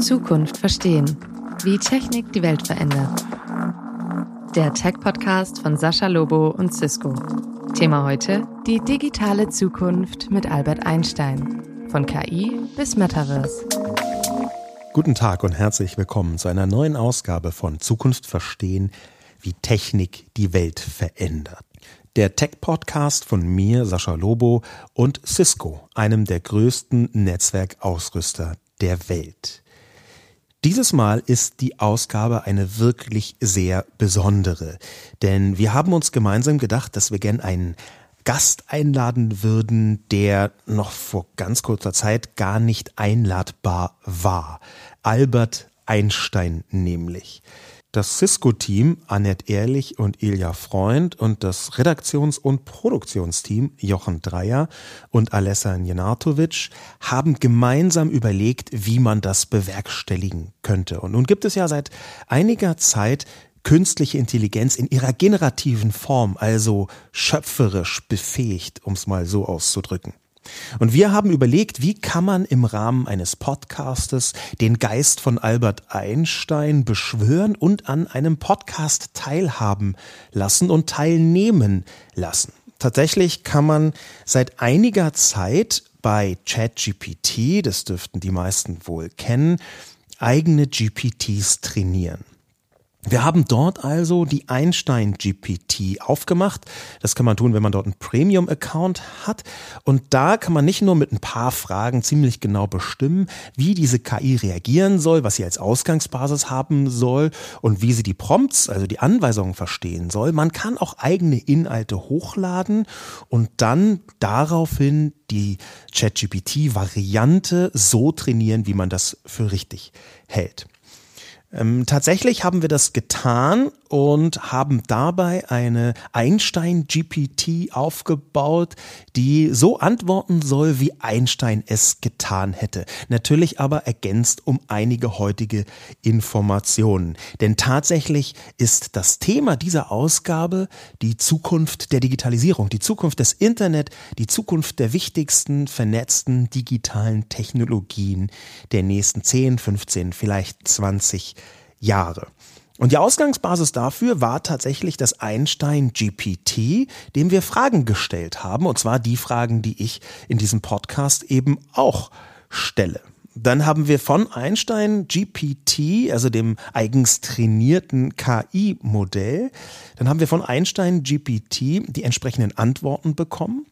Zukunft verstehen. Wie Technik die Welt verändert. Der Tech-Podcast von Sascha Lobo und Cisco. Thema heute: die digitale Zukunft mit Albert Einstein. Von KI bis Metaverse. Guten Tag und herzlich willkommen zu einer neuen Ausgabe von Zukunft verstehen, wie Technik die Welt verändert. Der Tech-Podcast von mir, Sascha Lobo, und Cisco, einem der größten Netzwerkausrüster der Welt. Dieses Mal ist die Ausgabe eine wirklich sehr besondere, denn wir haben uns gemeinsam gedacht, dass wir gern einen Gast einladen würden, der noch vor ganz kurzer Zeit gar nicht einladbar war. Albert Einstein nämlich. Das Cisco-Team, Annette Ehrlich und Ilja Freund und das Redaktions- und Produktionsteam, Jochen Dreier und Alessa Jenartovic, haben gemeinsam überlegt, wie man das bewerkstelligen könnte. Und nun gibt es ja seit einiger Zeit künstliche Intelligenz in ihrer generativen Form, also schöpferisch befähigt, um es mal so auszudrücken. Und wir haben überlegt, wie kann man im Rahmen eines Podcastes den Geist von Albert Einstein beschwören und an einem Podcast teilhaben lassen und teilnehmen lassen. Tatsächlich kann man seit einiger Zeit bei ChatGPT, das dürften die meisten wohl kennen, eigene GPTs trainieren. Wir haben dort also die Einstein GPT aufgemacht. Das kann man tun, wenn man dort einen Premium-Account hat. Und da kann man nicht nur mit ein paar Fragen ziemlich genau bestimmen, wie diese KI reagieren soll, was sie als Ausgangsbasis haben soll und wie sie die Prompts, also die Anweisungen verstehen soll. Man kann auch eigene Inhalte hochladen und dann daraufhin die ChatGPT-Variante so trainieren, wie man das für richtig hält. Ähm, tatsächlich haben wir das getan und haben dabei eine Einstein-GPT aufgebaut, die so antworten soll, wie Einstein es getan hätte. Natürlich aber ergänzt um einige heutige Informationen. Denn tatsächlich ist das Thema dieser Ausgabe die Zukunft der Digitalisierung, die Zukunft des Internet, die Zukunft der wichtigsten vernetzten digitalen Technologien der nächsten 10, 15, vielleicht 20 Jahre. Und die Ausgangsbasis dafür war tatsächlich das Einstein GPT, dem wir Fragen gestellt haben, und zwar die Fragen, die ich in diesem Podcast eben auch stelle. Dann haben wir von Einstein GPT, also dem eigens trainierten KI-Modell, dann haben wir von Einstein GPT die entsprechenden Antworten bekommen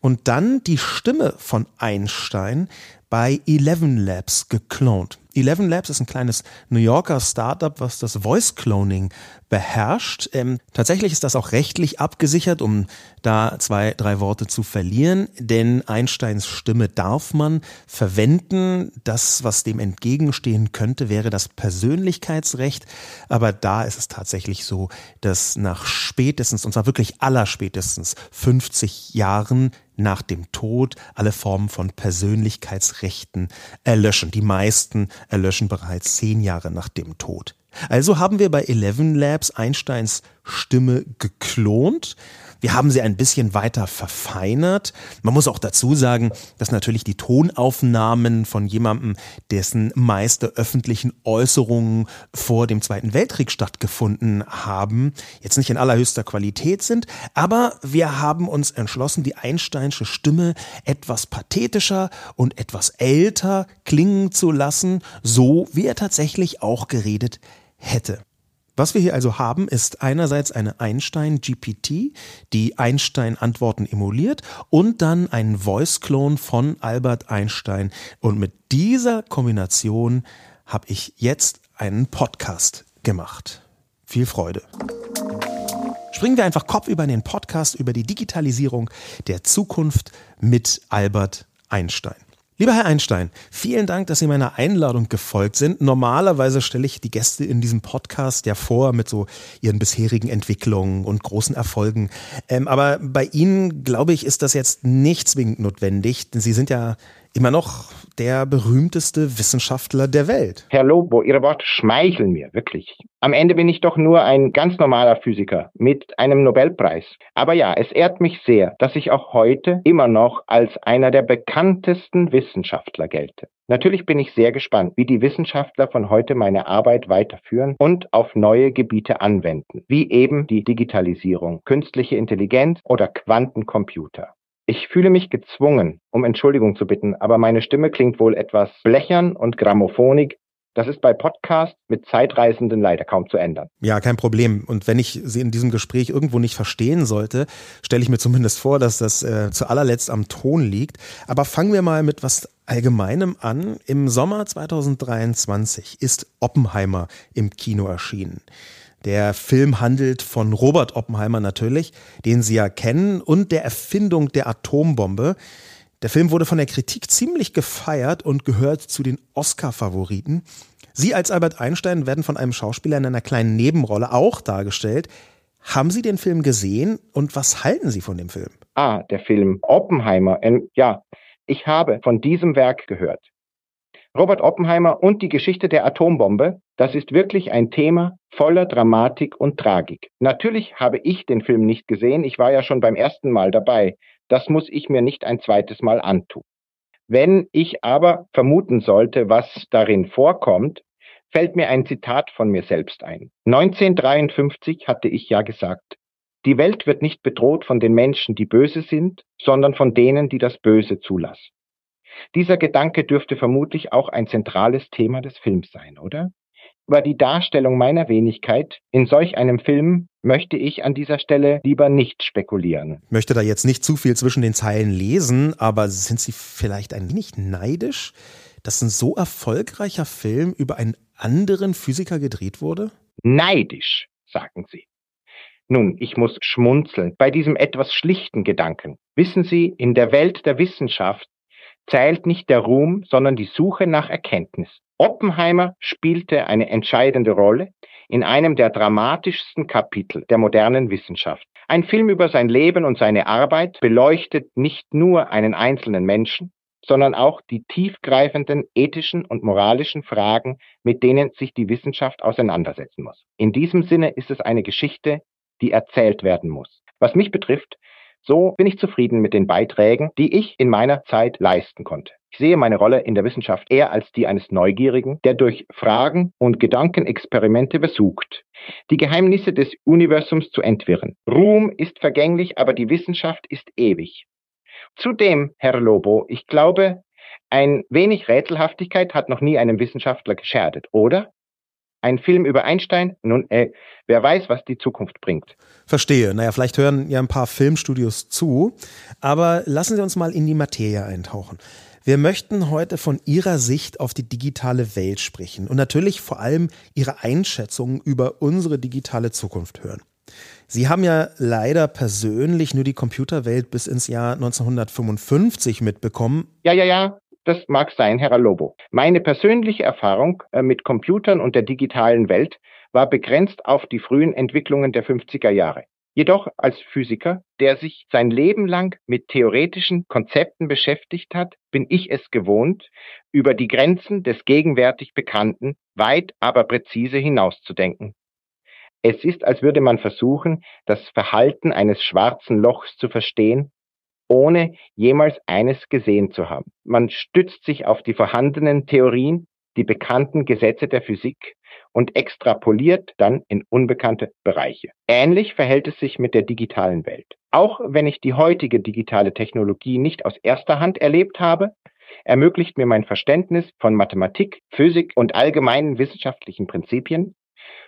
und dann die Stimme von Einstein bei Eleven Labs geklont. Eleven Labs ist ein kleines New Yorker Startup, was das Voice Cloning beherrscht. Ähm, tatsächlich ist das auch rechtlich abgesichert, um da zwei, drei Worte zu verlieren, denn Einsteins Stimme darf man verwenden. Das, was dem entgegenstehen könnte, wäre das Persönlichkeitsrecht. Aber da ist es tatsächlich so, dass nach spätestens, und zwar wirklich allerspätestens 50 Jahren nach dem Tod alle Formen von Persönlichkeitsrechten erlöschen. Die meisten erlöschen bereits zehn Jahre nach dem Tod. Also haben wir bei Eleven Labs Einsteins Stimme geklont wir haben sie ein bisschen weiter verfeinert. Man muss auch dazu sagen, dass natürlich die Tonaufnahmen von jemandem, dessen meiste öffentlichen Äußerungen vor dem Zweiten Weltkrieg stattgefunden haben, jetzt nicht in allerhöchster Qualität sind, aber wir haben uns entschlossen, die Einsteinsche Stimme etwas pathetischer und etwas älter klingen zu lassen, so wie er tatsächlich auch geredet hätte. Was wir hier also haben, ist einerseits eine Einstein-GPT, die Einstein-Antworten emuliert und dann ein Voice-Clone von Albert Einstein. Und mit dieser Kombination habe ich jetzt einen Podcast gemacht. Viel Freude. Springen wir einfach Kopf über den Podcast über die Digitalisierung der Zukunft mit Albert Einstein. Lieber Herr Einstein, vielen Dank, dass Sie meiner Einladung gefolgt sind. Normalerweise stelle ich die Gäste in diesem Podcast ja vor mit so ihren bisherigen Entwicklungen und großen Erfolgen. Ähm, aber bei Ihnen, glaube ich, ist das jetzt nicht zwingend notwendig, denn Sie sind ja immer noch der berühmteste Wissenschaftler der Welt. Herr Lobo, Ihre Worte schmeicheln mir, wirklich. Am Ende bin ich doch nur ein ganz normaler Physiker mit einem Nobelpreis. Aber ja, es ehrt mich sehr, dass ich auch heute immer noch als einer der bekanntesten Wissenschaftler gelte. Natürlich bin ich sehr gespannt, wie die Wissenschaftler von heute meine Arbeit weiterführen und auf neue Gebiete anwenden, wie eben die Digitalisierung, künstliche Intelligenz oder Quantencomputer. Ich fühle mich gezwungen, um Entschuldigung zu bitten, aber meine Stimme klingt wohl etwas blechern und grammophonig. Das ist bei Podcasts mit Zeitreisenden leider kaum zu ändern. Ja, kein Problem. Und wenn ich Sie in diesem Gespräch irgendwo nicht verstehen sollte, stelle ich mir zumindest vor, dass das äh, zu allerletzt am Ton liegt. Aber fangen wir mal mit was Allgemeinem an. Im Sommer 2023 ist Oppenheimer im Kino erschienen. Der Film handelt von Robert Oppenheimer natürlich, den Sie ja kennen, und der Erfindung der Atombombe. Der Film wurde von der Kritik ziemlich gefeiert und gehört zu den Oscar-Favoriten. Sie als Albert Einstein werden von einem Schauspieler in einer kleinen Nebenrolle auch dargestellt. Haben Sie den Film gesehen und was halten Sie von dem Film? Ah, der Film Oppenheimer. Ähm, ja, ich habe von diesem Werk gehört. Robert Oppenheimer und die Geschichte der Atombombe, das ist wirklich ein Thema voller Dramatik und Tragik. Natürlich habe ich den Film nicht gesehen, ich war ja schon beim ersten Mal dabei. Das muss ich mir nicht ein zweites Mal antun. Wenn ich aber vermuten sollte, was darin vorkommt, fällt mir ein Zitat von mir selbst ein. 1953 hatte ich ja gesagt, die Welt wird nicht bedroht von den Menschen, die böse sind, sondern von denen, die das Böse zulassen. Dieser Gedanke dürfte vermutlich auch ein zentrales Thema des Films sein, oder? Über die Darstellung meiner Wenigkeit in solch einem Film möchte ich an dieser Stelle lieber nicht spekulieren. Ich möchte da jetzt nicht zu viel zwischen den Zeilen lesen, aber sind Sie vielleicht ein wenig neidisch, dass ein so erfolgreicher Film über einen anderen Physiker gedreht wurde? Neidisch, sagen Sie. Nun, ich muss schmunzeln bei diesem etwas schlichten Gedanken. Wissen Sie, in der Welt der Wissenschaft zählt nicht der Ruhm, sondern die Suche nach Erkenntnis. Oppenheimer spielte eine entscheidende Rolle in einem der dramatischsten Kapitel der modernen Wissenschaft. Ein Film über sein Leben und seine Arbeit beleuchtet nicht nur einen einzelnen Menschen, sondern auch die tiefgreifenden ethischen und moralischen Fragen, mit denen sich die Wissenschaft auseinandersetzen muss. In diesem Sinne ist es eine Geschichte, die erzählt werden muss. Was mich betrifft, so bin ich zufrieden mit den Beiträgen, die ich in meiner Zeit leisten konnte. Ich sehe meine Rolle in der Wissenschaft eher als die eines Neugierigen, der durch Fragen und Gedankenexperimente versucht, die Geheimnisse des Universums zu entwirren. Ruhm ist vergänglich, aber die Wissenschaft ist ewig. Zudem, Herr Lobo, ich glaube, ein wenig Rätselhaftigkeit hat noch nie einem Wissenschaftler geschadet, oder? Ein Film über Einstein? Nun, äh, wer weiß, was die Zukunft bringt. Verstehe. Naja, vielleicht hören ja ein paar Filmstudios zu. Aber lassen Sie uns mal in die Materie eintauchen. Wir möchten heute von Ihrer Sicht auf die digitale Welt sprechen und natürlich vor allem Ihre Einschätzungen über unsere digitale Zukunft hören. Sie haben ja leider persönlich nur die Computerwelt bis ins Jahr 1955 mitbekommen. Ja, ja, ja. Das mag sein, Herr Lobo. Meine persönliche Erfahrung äh, mit Computern und der digitalen Welt war begrenzt auf die frühen Entwicklungen der 50er Jahre. Jedoch als Physiker, der sich sein Leben lang mit theoretischen Konzepten beschäftigt hat, bin ich es gewohnt, über die Grenzen des gegenwärtig Bekannten weit aber präzise hinauszudenken. Es ist, als würde man versuchen, das Verhalten eines schwarzen Lochs zu verstehen, ohne jemals eines gesehen zu haben. Man stützt sich auf die vorhandenen Theorien, die bekannten Gesetze der Physik und extrapoliert dann in unbekannte Bereiche. Ähnlich verhält es sich mit der digitalen Welt. Auch wenn ich die heutige digitale Technologie nicht aus erster Hand erlebt habe, ermöglicht mir mein Verständnis von Mathematik, Physik und allgemeinen wissenschaftlichen Prinzipien,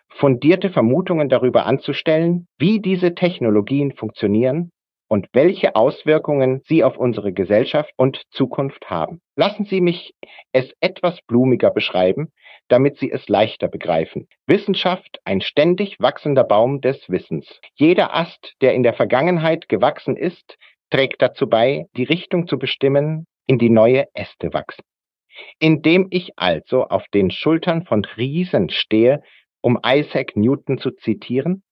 fundierte Vermutungen darüber anzustellen, wie diese Technologien funktionieren und welche Auswirkungen sie auf unsere Gesellschaft und Zukunft haben. Lassen Sie mich es etwas blumiger beschreiben, damit Sie es leichter begreifen. Wissenschaft, ein ständig wachsender Baum des Wissens. Jeder Ast, der in der Vergangenheit gewachsen ist, trägt dazu bei, die Richtung zu bestimmen, in die neue Äste wachsen. Indem ich also auf den Schultern von Riesen stehe, um Isaac Newton zu zitieren,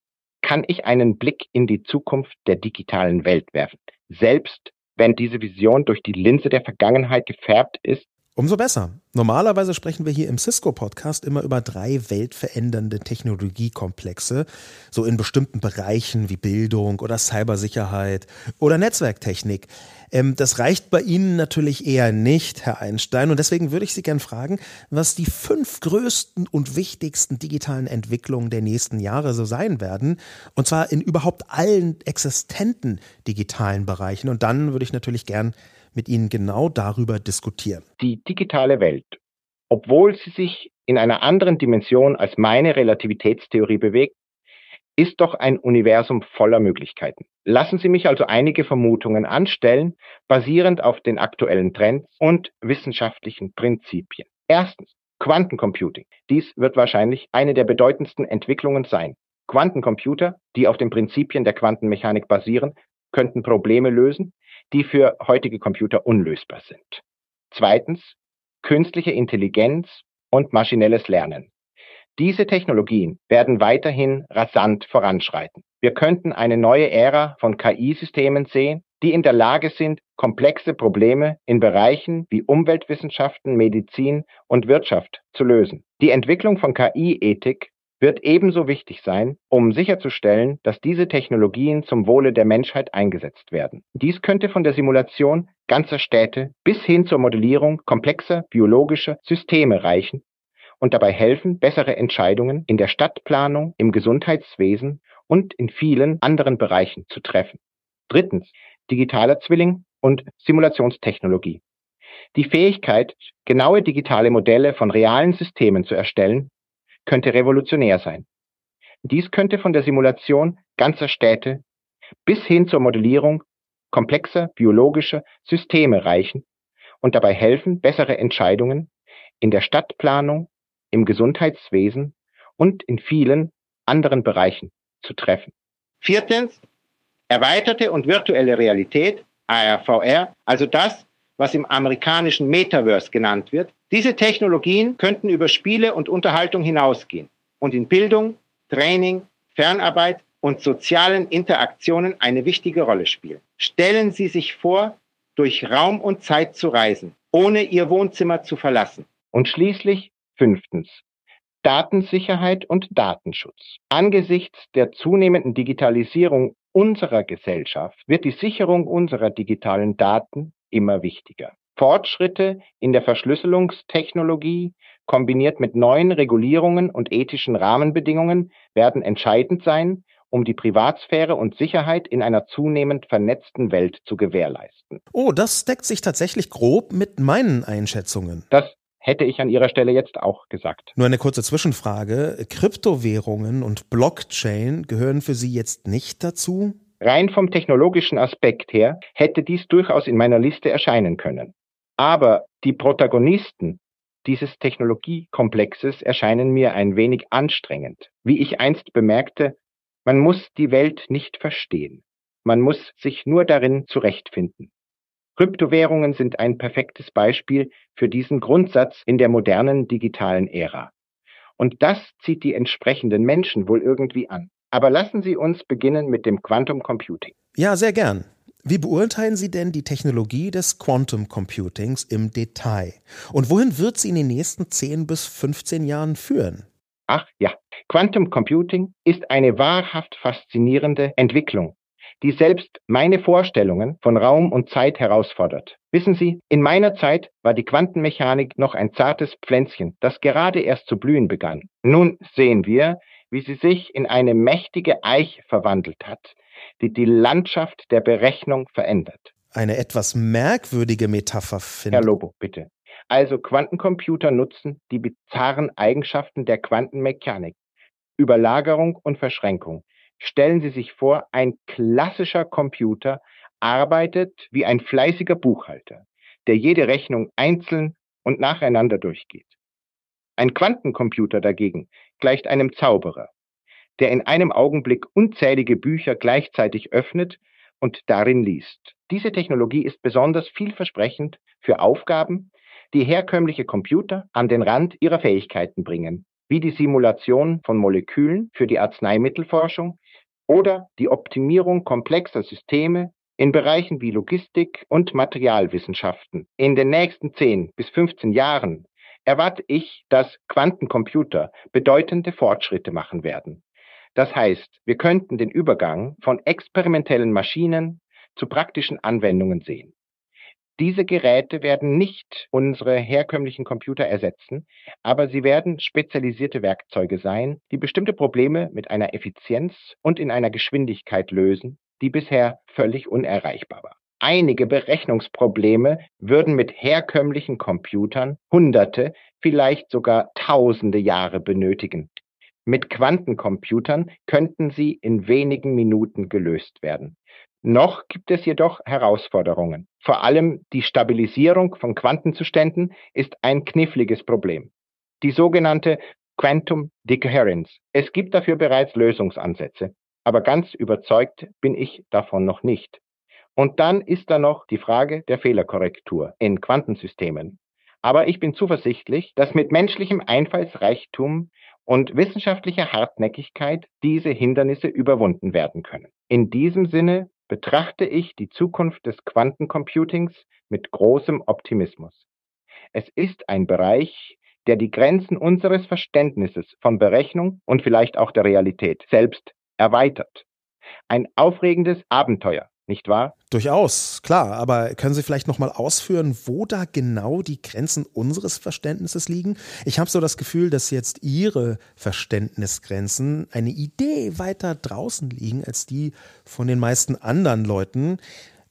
kann ich einen Blick in die Zukunft der digitalen Welt werfen. Selbst wenn diese Vision durch die Linse der Vergangenheit gefärbt ist Umso besser. Normalerweise sprechen wir hier im Cisco-Podcast immer über drei weltverändernde Technologiekomplexe, so in bestimmten Bereichen wie Bildung oder Cybersicherheit oder Netzwerktechnik. Ähm, das reicht bei Ihnen natürlich eher nicht, Herr Einstein, und deswegen würde ich Sie gern fragen, was die fünf größten und wichtigsten digitalen Entwicklungen der nächsten Jahre so sein werden, und zwar in überhaupt allen existenten digitalen Bereichen. Und dann würde ich natürlich gern mit Ihnen genau darüber diskutieren. Die digitale Welt, obwohl sie sich in einer anderen Dimension als meine Relativitätstheorie bewegt, ist doch ein Universum voller Möglichkeiten. Lassen Sie mich also einige Vermutungen anstellen, basierend auf den aktuellen Trends und wissenschaftlichen Prinzipien. Erstens, Quantencomputing. Dies wird wahrscheinlich eine der bedeutendsten Entwicklungen sein. Quantencomputer, die auf den Prinzipien der Quantenmechanik basieren, könnten Probleme lösen, die für heutige Computer unlösbar sind. Zweitens, künstliche Intelligenz und maschinelles Lernen. Diese Technologien werden weiterhin rasant voranschreiten. Wir könnten eine neue Ära von KI-Systemen sehen, die in der Lage sind, komplexe Probleme in Bereichen wie Umweltwissenschaften, Medizin und Wirtschaft zu lösen. Die Entwicklung von KI-Ethik wird ebenso wichtig sein, um sicherzustellen, dass diese Technologien zum Wohle der Menschheit eingesetzt werden. Dies könnte von der Simulation ganzer Städte bis hin zur Modellierung komplexer biologischer Systeme reichen und dabei helfen, bessere Entscheidungen in der Stadtplanung, im Gesundheitswesen und in vielen anderen Bereichen zu treffen. Drittens, digitaler Zwilling und Simulationstechnologie. Die Fähigkeit, genaue digitale Modelle von realen Systemen zu erstellen, könnte revolutionär sein. Dies könnte von der Simulation ganzer Städte bis hin zur Modellierung komplexer biologischer Systeme reichen und dabei helfen, bessere Entscheidungen in der Stadtplanung, im Gesundheitswesen und in vielen anderen Bereichen zu treffen. Viertens, erweiterte und virtuelle Realität, ARVR, also das, was im amerikanischen Metaverse genannt wird. Diese Technologien könnten über Spiele und Unterhaltung hinausgehen und in Bildung, Training, Fernarbeit und sozialen Interaktionen eine wichtige Rolle spielen. Stellen Sie sich vor, durch Raum und Zeit zu reisen, ohne Ihr Wohnzimmer zu verlassen. Und schließlich fünftens. Datensicherheit und Datenschutz. Angesichts der zunehmenden Digitalisierung unserer Gesellschaft wird die Sicherung unserer digitalen Daten immer wichtiger. Fortschritte in der Verschlüsselungstechnologie kombiniert mit neuen Regulierungen und ethischen Rahmenbedingungen werden entscheidend sein, um die Privatsphäre und Sicherheit in einer zunehmend vernetzten Welt zu gewährleisten. Oh, das deckt sich tatsächlich grob mit meinen Einschätzungen. Das hätte ich an Ihrer Stelle jetzt auch gesagt. Nur eine kurze Zwischenfrage. Kryptowährungen und Blockchain gehören für Sie jetzt nicht dazu? Rein vom technologischen Aspekt her hätte dies durchaus in meiner Liste erscheinen können. Aber die Protagonisten dieses Technologiekomplexes erscheinen mir ein wenig anstrengend. Wie ich einst bemerkte, man muss die Welt nicht verstehen. Man muss sich nur darin zurechtfinden. Kryptowährungen sind ein perfektes Beispiel für diesen Grundsatz in der modernen digitalen Ära. Und das zieht die entsprechenden Menschen wohl irgendwie an. Aber lassen Sie uns beginnen mit dem Quantum Computing. Ja, sehr gern. Wie beurteilen Sie denn die Technologie des Quantum Computings im Detail? Und wohin wird sie in den nächsten 10 bis 15 Jahren führen? Ach ja, Quantum Computing ist eine wahrhaft faszinierende Entwicklung, die selbst meine Vorstellungen von Raum und Zeit herausfordert. Wissen Sie, in meiner Zeit war die Quantenmechanik noch ein zartes Pflänzchen, das gerade erst zu blühen begann. Nun sehen wir, wie sie sich in eine mächtige Eich verwandelt hat, die die Landschaft der Berechnung verändert. Eine etwas merkwürdige Metapher finde. Herr Lobo, bitte. Also Quantencomputer nutzen die bizarren Eigenschaften der Quantenmechanik. Überlagerung und Verschränkung. Stellen Sie sich vor, ein klassischer Computer arbeitet wie ein fleißiger Buchhalter, der jede Rechnung einzeln und nacheinander durchgeht. Ein Quantencomputer dagegen gleicht einem Zauberer, der in einem Augenblick unzählige Bücher gleichzeitig öffnet und darin liest. Diese Technologie ist besonders vielversprechend für Aufgaben, die herkömmliche Computer an den Rand ihrer Fähigkeiten bringen, wie die Simulation von Molekülen für die Arzneimittelforschung oder die Optimierung komplexer Systeme in Bereichen wie Logistik und Materialwissenschaften in den nächsten 10 bis 15 Jahren erwarte ich, dass Quantencomputer bedeutende Fortschritte machen werden. Das heißt, wir könnten den Übergang von experimentellen Maschinen zu praktischen Anwendungen sehen. Diese Geräte werden nicht unsere herkömmlichen Computer ersetzen, aber sie werden spezialisierte Werkzeuge sein, die bestimmte Probleme mit einer Effizienz und in einer Geschwindigkeit lösen, die bisher völlig unerreichbar war. Einige Berechnungsprobleme würden mit herkömmlichen Computern Hunderte, vielleicht sogar Tausende Jahre benötigen. Mit Quantencomputern könnten sie in wenigen Minuten gelöst werden. Noch gibt es jedoch Herausforderungen. Vor allem die Stabilisierung von Quantenzuständen ist ein kniffliges Problem. Die sogenannte Quantum Decoherence. Es gibt dafür bereits Lösungsansätze, aber ganz überzeugt bin ich davon noch nicht. Und dann ist da noch die Frage der Fehlerkorrektur in Quantensystemen. Aber ich bin zuversichtlich, dass mit menschlichem Einfallsreichtum und wissenschaftlicher Hartnäckigkeit diese Hindernisse überwunden werden können. In diesem Sinne betrachte ich die Zukunft des Quantencomputings mit großem Optimismus. Es ist ein Bereich, der die Grenzen unseres Verständnisses von Berechnung und vielleicht auch der Realität selbst erweitert. Ein aufregendes Abenteuer, nicht wahr? Durchaus, klar. Aber können Sie vielleicht nochmal ausführen, wo da genau die Grenzen unseres Verständnisses liegen? Ich habe so das Gefühl, dass jetzt Ihre Verständnisgrenzen eine Idee weiter draußen liegen als die von den meisten anderen Leuten.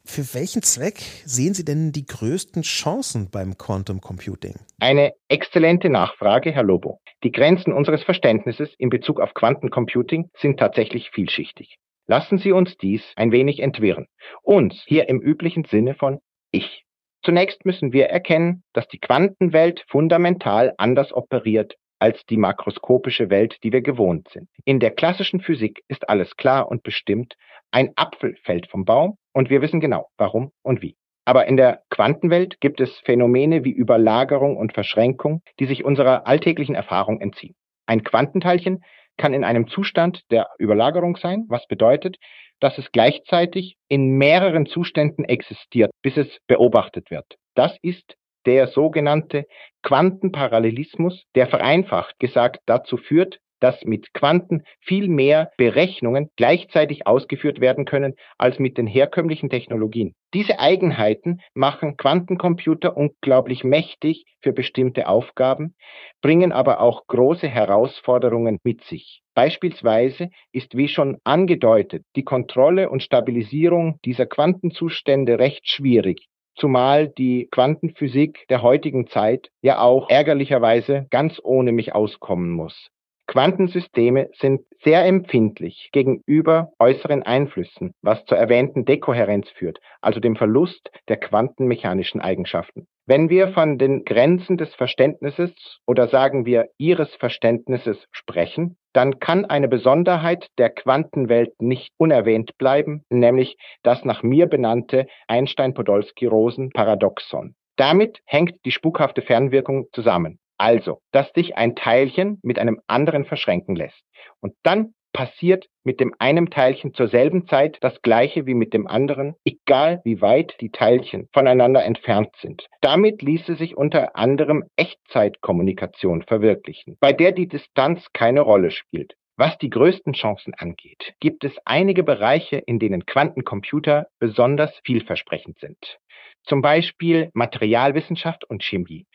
Für welchen Zweck sehen Sie denn die größten Chancen beim Quantum Computing? Eine exzellente Nachfrage, Herr Lobo. Die Grenzen unseres Verständnisses in Bezug auf Quantencomputing sind tatsächlich vielschichtig. Lassen Sie uns dies ein wenig entwirren. Uns hier im üblichen Sinne von Ich. Zunächst müssen wir erkennen, dass die Quantenwelt fundamental anders operiert als die makroskopische Welt, die wir gewohnt sind. In der klassischen Physik ist alles klar und bestimmt. Ein Apfel fällt vom Baum und wir wissen genau, warum und wie. Aber in der Quantenwelt gibt es Phänomene wie Überlagerung und Verschränkung, die sich unserer alltäglichen Erfahrung entziehen. Ein Quantenteilchen kann in einem Zustand der Überlagerung sein, was bedeutet, dass es gleichzeitig in mehreren Zuständen existiert, bis es beobachtet wird. Das ist der sogenannte Quantenparallelismus, der vereinfacht gesagt dazu führt, dass mit Quanten viel mehr Berechnungen gleichzeitig ausgeführt werden können als mit den herkömmlichen Technologien. Diese Eigenheiten machen Quantencomputer unglaublich mächtig für bestimmte Aufgaben, bringen aber auch große Herausforderungen mit sich. Beispielsweise ist, wie schon angedeutet, die Kontrolle und Stabilisierung dieser Quantenzustände recht schwierig zumal die Quantenphysik der heutigen Zeit ja auch ärgerlicherweise ganz ohne mich auskommen muss. Quantensysteme sind sehr empfindlich gegenüber äußeren Einflüssen, was zur erwähnten Dekohärenz führt, also dem Verlust der quantenmechanischen Eigenschaften. Wenn wir von den Grenzen des Verständnisses oder sagen wir ihres Verständnisses sprechen, dann kann eine Besonderheit der Quantenwelt nicht unerwähnt bleiben, nämlich das nach mir benannte Einstein-Podolsky-Rosen-Paradoxon. Damit hängt die spukhafte Fernwirkung zusammen. Also, dass sich ein Teilchen mit einem anderen verschränken lässt. Und dann passiert mit dem einen Teilchen zur selben Zeit das gleiche wie mit dem anderen, egal wie weit die Teilchen voneinander entfernt sind. Damit ließe sich unter anderem Echtzeitkommunikation verwirklichen, bei der die Distanz keine Rolle spielt. Was die größten Chancen angeht, gibt es einige Bereiche, in denen Quantencomputer besonders vielversprechend sind. Zum Beispiel Materialwissenschaft und Chemie.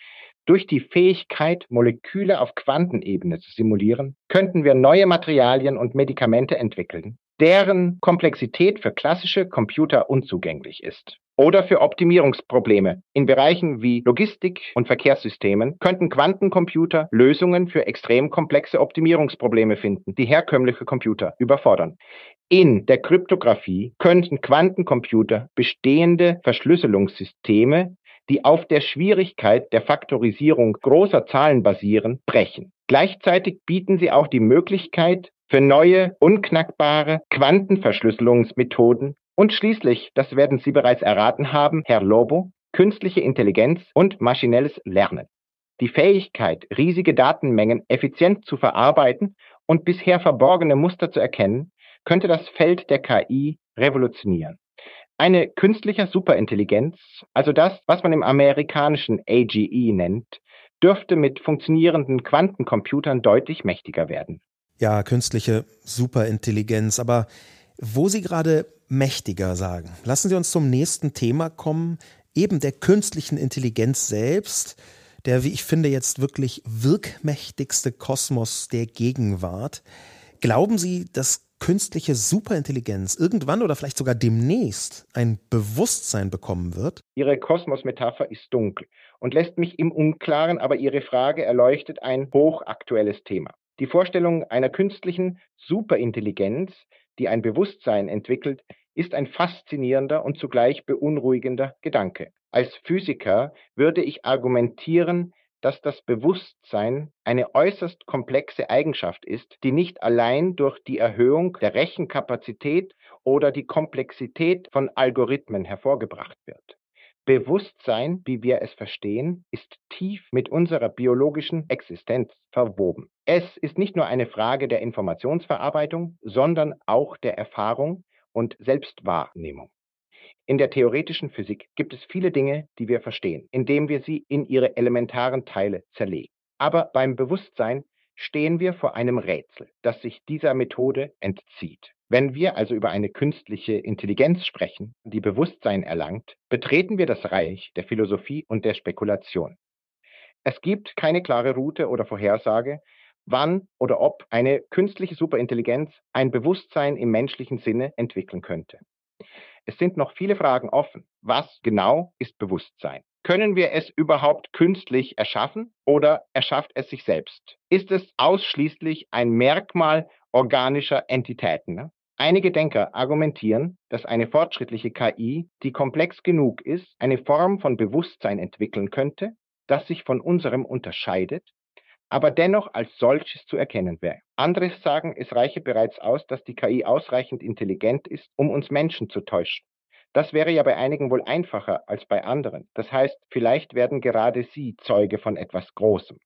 Durch die Fähigkeit, Moleküle auf Quantenebene zu simulieren, könnten wir neue Materialien und Medikamente entwickeln, deren Komplexität für klassische Computer unzugänglich ist. Oder für Optimierungsprobleme. In Bereichen wie Logistik und Verkehrssystemen könnten Quantencomputer Lösungen für extrem komplexe Optimierungsprobleme finden, die herkömmliche Computer überfordern. In der Kryptographie könnten Quantencomputer bestehende Verschlüsselungssysteme die auf der Schwierigkeit der Faktorisierung großer Zahlen basieren, brechen. Gleichzeitig bieten sie auch die Möglichkeit für neue, unknackbare Quantenverschlüsselungsmethoden und schließlich, das werden Sie bereits erraten haben, Herr Lobo, künstliche Intelligenz und maschinelles Lernen. Die Fähigkeit, riesige Datenmengen effizient zu verarbeiten und bisher verborgene Muster zu erkennen, könnte das Feld der KI revolutionieren. Eine künstliche Superintelligenz, also das, was man im amerikanischen AGE nennt, dürfte mit funktionierenden Quantencomputern deutlich mächtiger werden. Ja, künstliche Superintelligenz, aber wo Sie gerade mächtiger sagen, lassen Sie uns zum nächsten Thema kommen, eben der künstlichen Intelligenz selbst, der, wie ich finde, jetzt wirklich wirkmächtigste Kosmos der Gegenwart. Glauben Sie, dass künstliche Superintelligenz irgendwann oder vielleicht sogar demnächst ein Bewusstsein bekommen wird? Ihre Kosmosmetapher ist dunkel und lässt mich im Unklaren, aber Ihre Frage erleuchtet ein hochaktuelles Thema. Die Vorstellung einer künstlichen Superintelligenz, die ein Bewusstsein entwickelt, ist ein faszinierender und zugleich beunruhigender Gedanke. Als Physiker würde ich argumentieren, dass das Bewusstsein eine äußerst komplexe Eigenschaft ist, die nicht allein durch die Erhöhung der Rechenkapazität oder die Komplexität von Algorithmen hervorgebracht wird. Bewusstsein, wie wir es verstehen, ist tief mit unserer biologischen Existenz verwoben. Es ist nicht nur eine Frage der Informationsverarbeitung, sondern auch der Erfahrung und Selbstwahrnehmung. In der theoretischen Physik gibt es viele Dinge, die wir verstehen, indem wir sie in ihre elementaren Teile zerlegen. Aber beim Bewusstsein stehen wir vor einem Rätsel, das sich dieser Methode entzieht. Wenn wir also über eine künstliche Intelligenz sprechen, die Bewusstsein erlangt, betreten wir das Reich der Philosophie und der Spekulation. Es gibt keine klare Route oder Vorhersage, wann oder ob eine künstliche Superintelligenz ein Bewusstsein im menschlichen Sinne entwickeln könnte. Es sind noch viele Fragen offen. Was genau ist Bewusstsein? Können wir es überhaupt künstlich erschaffen oder erschafft es sich selbst? Ist es ausschließlich ein Merkmal organischer Entitäten? Ne? Einige Denker argumentieren, dass eine fortschrittliche KI, die komplex genug ist, eine Form von Bewusstsein entwickeln könnte, das sich von unserem unterscheidet aber dennoch als solches zu erkennen wäre. Andere sagen, es reiche bereits aus, dass die KI ausreichend intelligent ist, um uns Menschen zu täuschen. Das wäre ja bei einigen wohl einfacher als bei anderen. Das heißt, vielleicht werden gerade sie Zeuge von etwas Großem.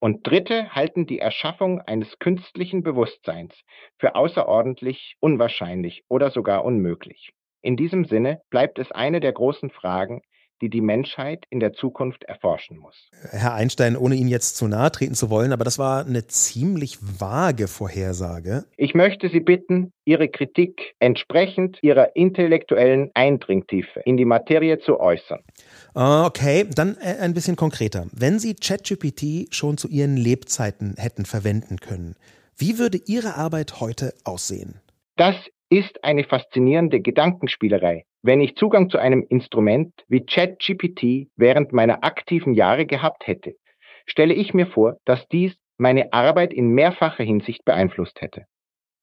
Und Dritte halten die Erschaffung eines künstlichen Bewusstseins für außerordentlich unwahrscheinlich oder sogar unmöglich. In diesem Sinne bleibt es eine der großen Fragen, die die Menschheit in der Zukunft erforschen muss. Herr Einstein, ohne Ihnen jetzt zu nahe treten zu wollen, aber das war eine ziemlich vage Vorhersage. Ich möchte Sie bitten, Ihre Kritik entsprechend Ihrer intellektuellen Eindringtiefe in die Materie zu äußern. Ah, okay, dann äh, ein bisschen konkreter. Wenn Sie ChatGPT schon zu Ihren Lebzeiten hätten verwenden können, wie würde Ihre Arbeit heute aussehen? Das ist eine faszinierende Gedankenspielerei, wenn ich Zugang zu einem Instrument wie ChatGPT während meiner aktiven Jahre gehabt hätte, stelle ich mir vor, dass dies meine Arbeit in mehrfacher Hinsicht beeinflusst hätte.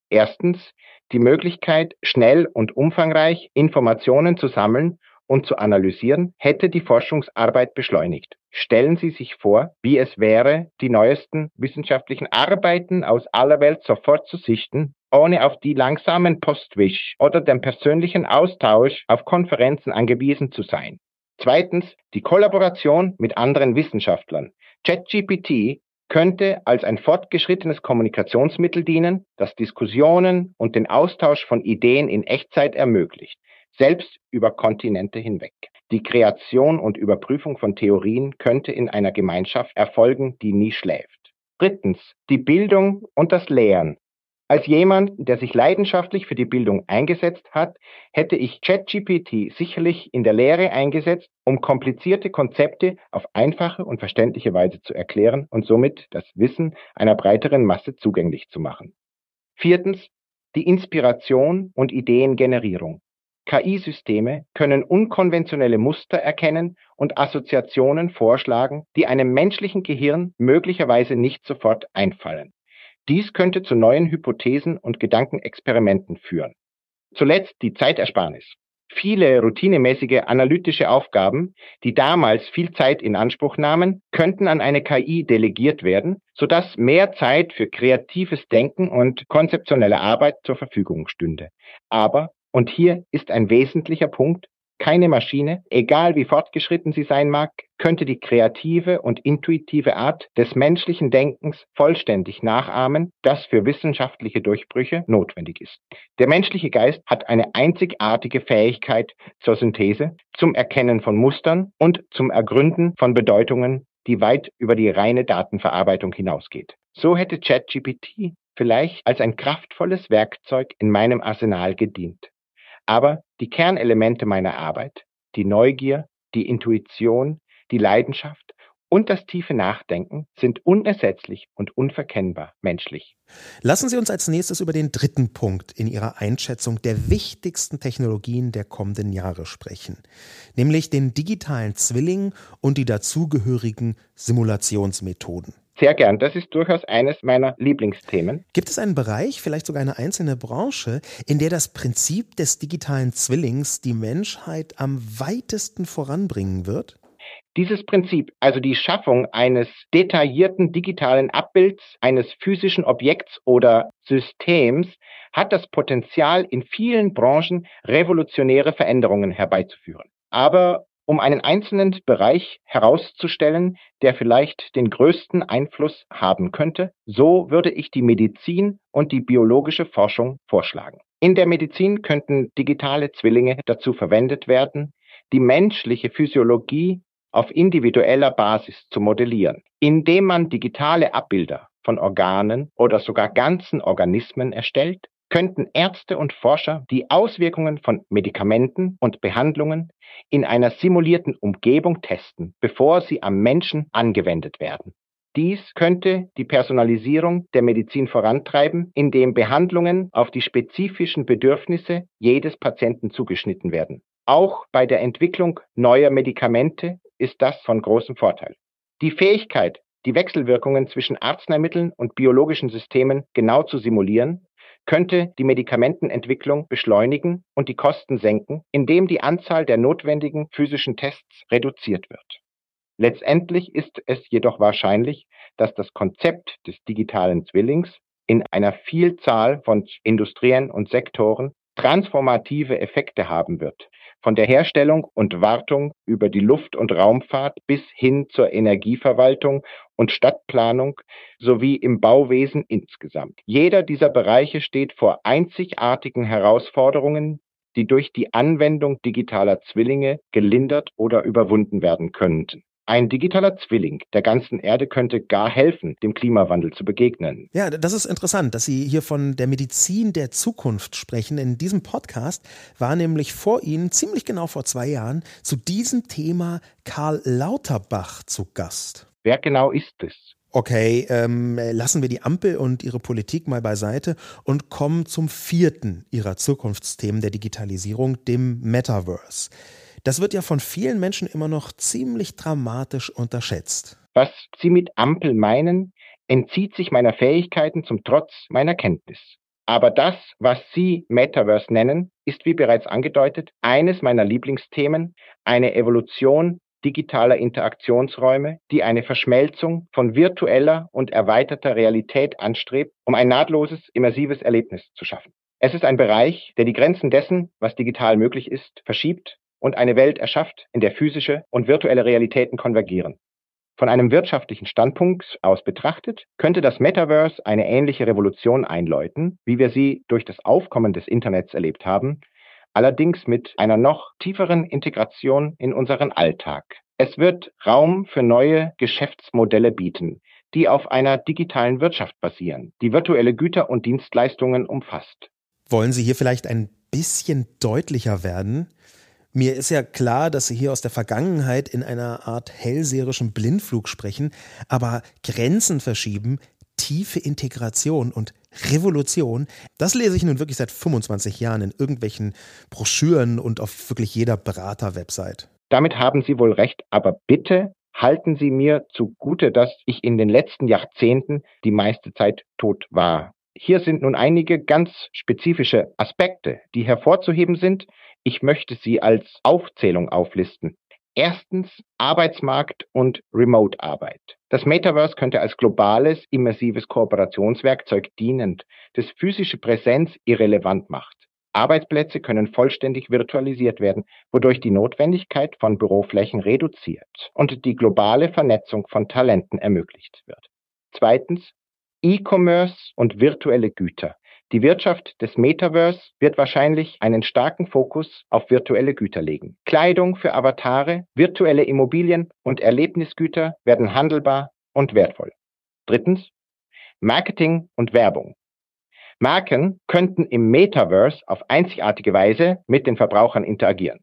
Erstens die Möglichkeit, schnell und umfangreich Informationen zu sammeln und zu analysieren, hätte die Forschungsarbeit beschleunigt. Stellen Sie sich vor, wie es wäre, die neuesten wissenschaftlichen Arbeiten aus aller Welt sofort zu sichten ohne auf die langsamen Postwisch oder den persönlichen Austausch auf Konferenzen angewiesen zu sein. Zweitens die Kollaboration mit anderen Wissenschaftlern. ChatGPT könnte als ein fortgeschrittenes Kommunikationsmittel dienen, das Diskussionen und den Austausch von Ideen in Echtzeit ermöglicht, selbst über Kontinente hinweg. Die Kreation und Überprüfung von Theorien könnte in einer Gemeinschaft erfolgen, die nie schläft. Drittens, die Bildung und das Lehren als jemand, der sich leidenschaftlich für die Bildung eingesetzt hat, hätte ich ChatGPT sicherlich in der Lehre eingesetzt, um komplizierte Konzepte auf einfache und verständliche Weise zu erklären und somit das Wissen einer breiteren Masse zugänglich zu machen. Viertens, die Inspiration und Ideengenerierung. KI-Systeme können unkonventionelle Muster erkennen und Assoziationen vorschlagen, die einem menschlichen Gehirn möglicherweise nicht sofort einfallen. Dies könnte zu neuen Hypothesen und Gedankenexperimenten führen. Zuletzt die Zeitersparnis. Viele routinemäßige analytische Aufgaben, die damals viel Zeit in Anspruch nahmen, könnten an eine KI delegiert werden, sodass mehr Zeit für kreatives Denken und konzeptionelle Arbeit zur Verfügung stünde. Aber, und hier ist ein wesentlicher Punkt, Keine Maschine, egal wie fortgeschritten sie sein mag, könnte die kreative und intuitive Art des menschlichen Denkens vollständig nachahmen, das für wissenschaftliche Durchbrüche notwendig ist. Der menschliche Geist hat eine einzigartige Fähigkeit zur Synthese, zum Erkennen von Mustern und zum Ergründen von Bedeutungen, die weit über die reine Datenverarbeitung hinausgeht. So hätte ChatGPT vielleicht als ein kraftvolles Werkzeug in meinem Arsenal gedient. Aber die Kernelemente meiner Arbeit, die Neugier, die Intuition, die Leidenschaft und das tiefe Nachdenken sind unersetzlich und unverkennbar menschlich. Lassen Sie uns als nächstes über den dritten Punkt in Ihrer Einschätzung der wichtigsten Technologien der kommenden Jahre sprechen, nämlich den digitalen Zwilling und die dazugehörigen Simulationsmethoden. Sehr gern. Das ist durchaus eines meiner Lieblingsthemen. Gibt es einen Bereich, vielleicht sogar eine einzelne Branche, in der das Prinzip des digitalen Zwillings die Menschheit am weitesten voranbringen wird? Dieses Prinzip, also die Schaffung eines detaillierten digitalen Abbilds eines physischen Objekts oder Systems, hat das Potenzial, in vielen Branchen revolutionäre Veränderungen herbeizuführen. Aber um einen einzelnen Bereich herauszustellen, der vielleicht den größten Einfluss haben könnte, so würde ich die Medizin und die biologische Forschung vorschlagen. In der Medizin könnten digitale Zwillinge dazu verwendet werden, die menschliche Physiologie auf individueller Basis zu modellieren, indem man digitale Abbilder von Organen oder sogar ganzen Organismen erstellt könnten Ärzte und Forscher die Auswirkungen von Medikamenten und Behandlungen in einer simulierten Umgebung testen, bevor sie am Menschen angewendet werden. Dies könnte die Personalisierung der Medizin vorantreiben, indem Behandlungen auf die spezifischen Bedürfnisse jedes Patienten zugeschnitten werden. Auch bei der Entwicklung neuer Medikamente ist das von großem Vorteil. Die Fähigkeit, die Wechselwirkungen zwischen Arzneimitteln und biologischen Systemen genau zu simulieren, könnte die Medikamentenentwicklung beschleunigen und die Kosten senken, indem die Anzahl der notwendigen physischen Tests reduziert wird. Letztendlich ist es jedoch wahrscheinlich, dass das Konzept des digitalen Zwillings in einer Vielzahl von Industrien und Sektoren transformative Effekte haben wird, von der Herstellung und Wartung über die Luft- und Raumfahrt bis hin zur Energieverwaltung und Stadtplanung sowie im Bauwesen insgesamt. Jeder dieser Bereiche steht vor einzigartigen Herausforderungen, die durch die Anwendung digitaler Zwillinge gelindert oder überwunden werden könnten. Ein digitaler Zwilling der ganzen Erde könnte gar helfen, dem Klimawandel zu begegnen. Ja, das ist interessant, dass Sie hier von der Medizin der Zukunft sprechen. In diesem Podcast war nämlich vor Ihnen, ziemlich genau vor zwei Jahren, zu diesem Thema Karl Lauterbach zu Gast. Wer genau ist es? Okay, ähm, lassen wir die Ampel und ihre Politik mal beiseite und kommen zum vierten ihrer Zukunftsthemen der Digitalisierung, dem Metaverse. Das wird ja von vielen Menschen immer noch ziemlich dramatisch unterschätzt. Was Sie mit Ampel meinen, entzieht sich meiner Fähigkeiten zum Trotz meiner Kenntnis. Aber das, was Sie Metaverse nennen, ist wie bereits angedeutet eines meiner Lieblingsthemen, eine Evolution digitaler Interaktionsräume, die eine Verschmelzung von virtueller und erweiterter Realität anstrebt, um ein nahtloses, immersives Erlebnis zu schaffen. Es ist ein Bereich, der die Grenzen dessen, was digital möglich ist, verschiebt und eine Welt erschafft, in der physische und virtuelle Realitäten konvergieren. Von einem wirtschaftlichen Standpunkt aus betrachtet, könnte das Metaverse eine ähnliche Revolution einläuten, wie wir sie durch das Aufkommen des Internets erlebt haben, allerdings mit einer noch tieferen Integration in unseren Alltag. Es wird Raum für neue Geschäftsmodelle bieten, die auf einer digitalen Wirtschaft basieren, die virtuelle Güter und Dienstleistungen umfasst. Wollen Sie hier vielleicht ein bisschen deutlicher werden? Mir ist ja klar, dass Sie hier aus der Vergangenheit in einer Art hellseherischen Blindflug sprechen, aber Grenzen verschieben, tiefe Integration und Revolution, das lese ich nun wirklich seit 25 Jahren in irgendwelchen Broschüren und auf wirklich jeder Berater-Website. Damit haben Sie wohl recht, aber bitte halten Sie mir zugute, dass ich in den letzten Jahrzehnten die meiste Zeit tot war. Hier sind nun einige ganz spezifische Aspekte, die hervorzuheben sind, ich möchte sie als Aufzählung auflisten. Erstens Arbeitsmarkt und Remote-Arbeit. Das Metaverse könnte als globales, immersives Kooperationswerkzeug dienend, das physische Präsenz irrelevant macht. Arbeitsplätze können vollständig virtualisiert werden, wodurch die Notwendigkeit von Büroflächen reduziert und die globale Vernetzung von Talenten ermöglicht wird. Zweitens, E-Commerce und virtuelle Güter. Die Wirtschaft des Metaverse wird wahrscheinlich einen starken Fokus auf virtuelle Güter legen. Kleidung für Avatare, virtuelle Immobilien und Erlebnisgüter werden handelbar und wertvoll. Drittens, Marketing und Werbung. Marken könnten im Metaverse auf einzigartige Weise mit den Verbrauchern interagieren.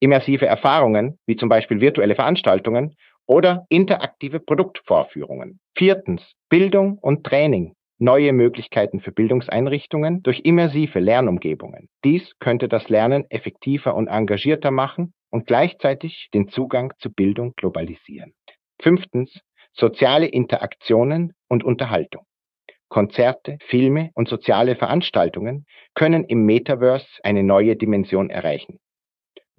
Immersive Erfahrungen, wie zum Beispiel virtuelle Veranstaltungen oder interaktive Produktvorführungen. Viertens, Bildung und Training. Neue Möglichkeiten für Bildungseinrichtungen durch immersive Lernumgebungen. Dies könnte das Lernen effektiver und engagierter machen und gleichzeitig den Zugang zu Bildung globalisieren. Fünftens, soziale Interaktionen und Unterhaltung. Konzerte, Filme und soziale Veranstaltungen können im Metaverse eine neue Dimension erreichen.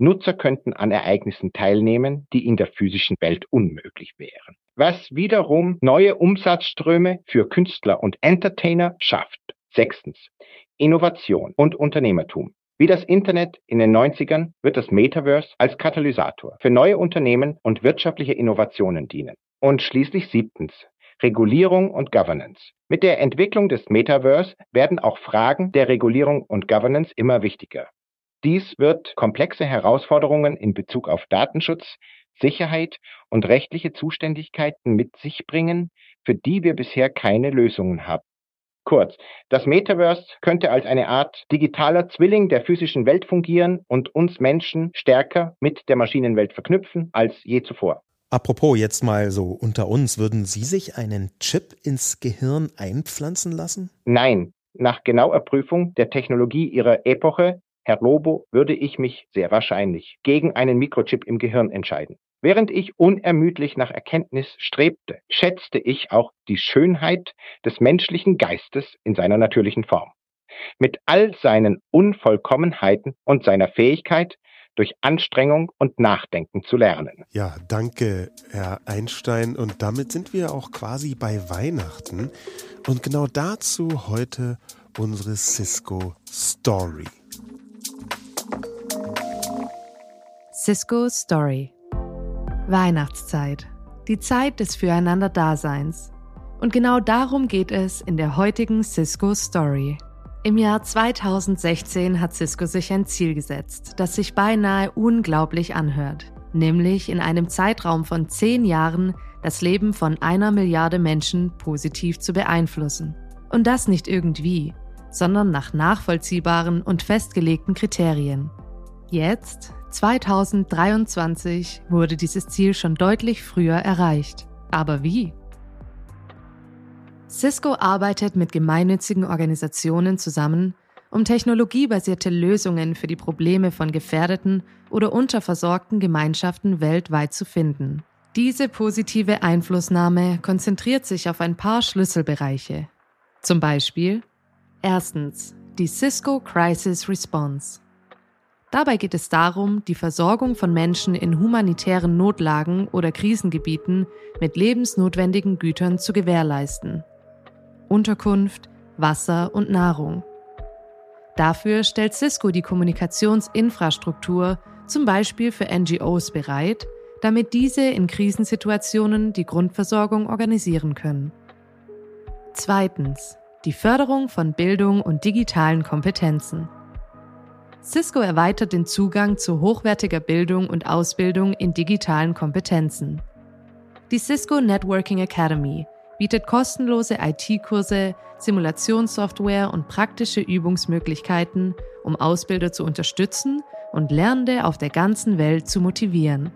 Nutzer könnten an Ereignissen teilnehmen, die in der physischen Welt unmöglich wären. Was wiederum neue Umsatzströme für Künstler und Entertainer schafft. Sechstens. Innovation und Unternehmertum. Wie das Internet in den 90ern wird das Metaverse als Katalysator für neue Unternehmen und wirtschaftliche Innovationen dienen. Und schließlich siebtens. Regulierung und Governance. Mit der Entwicklung des Metaverse werden auch Fragen der Regulierung und Governance immer wichtiger. Dies wird komplexe Herausforderungen in Bezug auf Datenschutz, Sicherheit und rechtliche Zuständigkeiten mit sich bringen, für die wir bisher keine Lösungen haben. Kurz, das Metaverse könnte als eine Art digitaler Zwilling der physischen Welt fungieren und uns Menschen stärker mit der Maschinenwelt verknüpfen als je zuvor. Apropos, jetzt mal so unter uns, würden Sie sich einen Chip ins Gehirn einpflanzen lassen? Nein. Nach genauer Prüfung der Technologie Ihrer Epoche, Herr Lobo, würde ich mich sehr wahrscheinlich gegen einen Mikrochip im Gehirn entscheiden. Während ich unermüdlich nach Erkenntnis strebte, schätzte ich auch die Schönheit des menschlichen Geistes in seiner natürlichen Form. Mit all seinen Unvollkommenheiten und seiner Fähigkeit, durch Anstrengung und Nachdenken zu lernen. Ja, danke, Herr Einstein. Und damit sind wir auch quasi bei Weihnachten. Und genau dazu heute unsere Cisco Story. Cisco Story. Weihnachtszeit. Die Zeit des Füreinander-Daseins. Und genau darum geht es in der heutigen Cisco Story. Im Jahr 2016 hat Cisco sich ein Ziel gesetzt, das sich beinahe unglaublich anhört, nämlich in einem Zeitraum von zehn Jahren das Leben von einer Milliarde Menschen positiv zu beeinflussen. Und das nicht irgendwie, sondern nach nachvollziehbaren und festgelegten Kriterien. Jetzt, 2023, wurde dieses Ziel schon deutlich früher erreicht. Aber wie? Cisco arbeitet mit gemeinnützigen Organisationen zusammen, um technologiebasierte Lösungen für die Probleme von gefährdeten oder unterversorgten Gemeinschaften weltweit zu finden. Diese positive Einflussnahme konzentriert sich auf ein paar Schlüsselbereiche. Zum Beispiel erstens die Cisco Crisis Response. Dabei geht es darum, die Versorgung von Menschen in humanitären Notlagen oder Krisengebieten mit lebensnotwendigen Gütern zu gewährleisten. Unterkunft, Wasser und Nahrung. Dafür stellt Cisco die Kommunikationsinfrastruktur zum Beispiel für NGOs bereit, damit diese in Krisensituationen die Grundversorgung organisieren können. Zweitens. Die Förderung von Bildung und digitalen Kompetenzen. Cisco erweitert den Zugang zu hochwertiger Bildung und Ausbildung in digitalen Kompetenzen. Die Cisco Networking Academy bietet kostenlose IT-Kurse, Simulationssoftware und praktische Übungsmöglichkeiten, um Ausbilder zu unterstützen und Lernende auf der ganzen Welt zu motivieren.